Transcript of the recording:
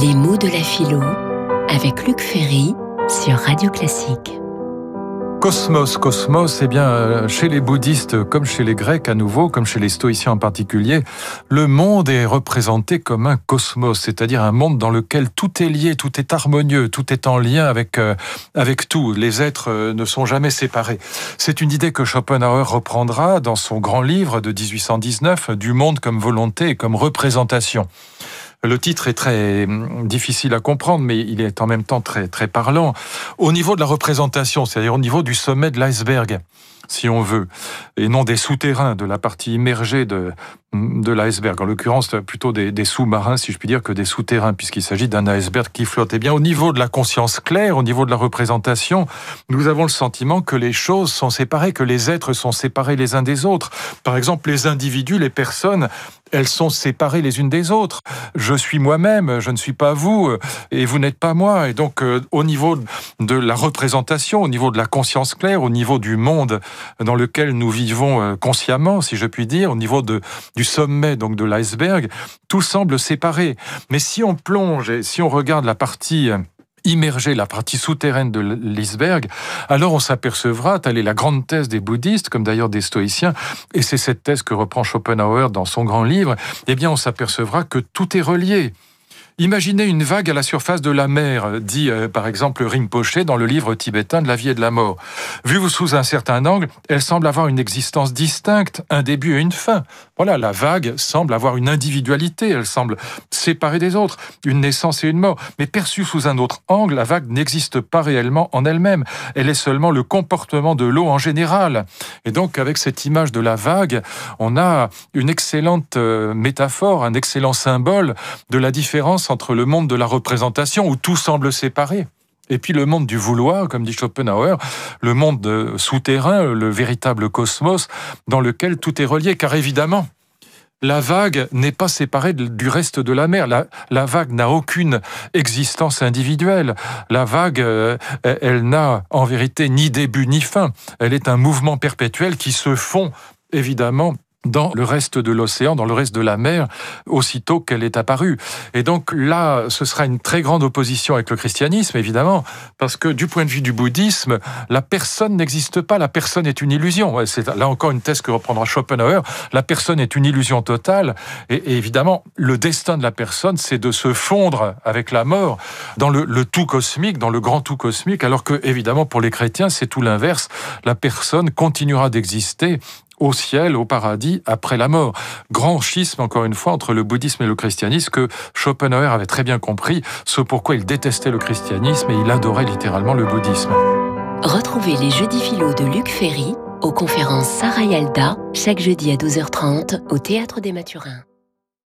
Les mots de la philo avec Luc Ferry sur Radio Classique. Cosmos, cosmos, eh bien, euh, chez les bouddhistes comme chez les grecs à nouveau, comme chez les stoïciens en particulier, le monde est représenté comme un cosmos, c'est-à-dire un monde dans lequel tout est lié, tout est harmonieux, tout est en lien avec, euh, avec tout. Les êtres euh, ne sont jamais séparés. C'est une idée que Schopenhauer reprendra dans son grand livre de 1819, Du monde comme volonté et comme représentation. Le titre est très hum, difficile à comprendre, mais il est en même temps très, très parlant. Au niveau de la représentation, c'est-à-dire au niveau du sommet de l'iceberg, si on veut, et non des souterrains, de la partie immergée de, de l'iceberg. En l'occurrence, plutôt des, sous-marins, si je puis dire, que des souterrains, puisqu'il s'agit d'un iceberg qui flotte. Eh bien, au niveau de la conscience claire, au niveau de la représentation, nous avons le sentiment que les choses sont séparées, que les êtres sont séparés les uns des autres. Par exemple, les individus, les personnes, elles sont séparées les unes des autres. Je suis moi-même, je ne suis pas vous, et vous n'êtes pas moi. Et donc, euh, au niveau de la représentation, au niveau de la conscience claire, au niveau du monde dans lequel nous vivons euh, consciemment, si je puis dire, au niveau de, du sommet donc de l'iceberg, tout semble séparé. Mais si on plonge et si on regarde la partie euh, immergée, la partie souterraine de l'iceberg, alors on s'apercevra, telle est la grande thèse des bouddhistes, comme d'ailleurs des stoïciens, et c'est cette thèse que reprend Schopenhauer dans son grand livre, eh bien on s'apercevra que tout est relié. Imaginez une vague à la surface de la mer, dit euh, par exemple Rinpoché dans le livre tibétain de la vie et de la mort. Vue sous un certain angle, elle semble avoir une existence distincte, un début et une fin. Voilà, la vague semble avoir une individualité, elle semble séparée des autres, une naissance et une mort. Mais perçue sous un autre angle, la vague n'existe pas réellement en elle-même. Elle est seulement le comportement de l'eau en général. Et donc, avec cette image de la vague, on a une excellente euh, métaphore, un excellent symbole de la différence entre le monde de la représentation où tout semble séparé et puis le monde du vouloir, comme dit Schopenhauer, le monde souterrain, le véritable cosmos dans lequel tout est relié, car évidemment, la vague n'est pas séparée du reste de la mer. La, vague n'a aucune existence individuelle. La vague, euh, elle n'a en vérité ni début ni fin. Elle est un mouvement perpétuel qui se fond évidemment dans le reste de l'océan, dans le reste de la mer, aussitôt qu'elle est apparue. Et donc là, ce sera une très grande opposition avec le christianisme, évidemment, parce que du point de vue du bouddhisme, la personne n'existe pas, la personne est une illusion. C'est là encore une thèse que reprendra Schopenhauer, la personne est une illusion totale, et, évidemment, le destin de la personne, c'est de se fondre avec la mort dans le, tout cosmique, dans le grand tout cosmique, alors que, évidemment, pour les chrétiens, c'est tout l'inverse. La personne continuera d'exister au ciel, au paradis, après la mort. Grand schisme, encore une fois, entre le bouddhisme et le christianisme que Schopenhauer avait très bien compris, ce pourquoi il détestait le christianisme et il adorait littéralement le bouddhisme. Retrouvez les jeudis philo de Luc Ferry aux conférences Sarah Yalda, chaque jeudi à 12h30 au Théâtre des Mathurins.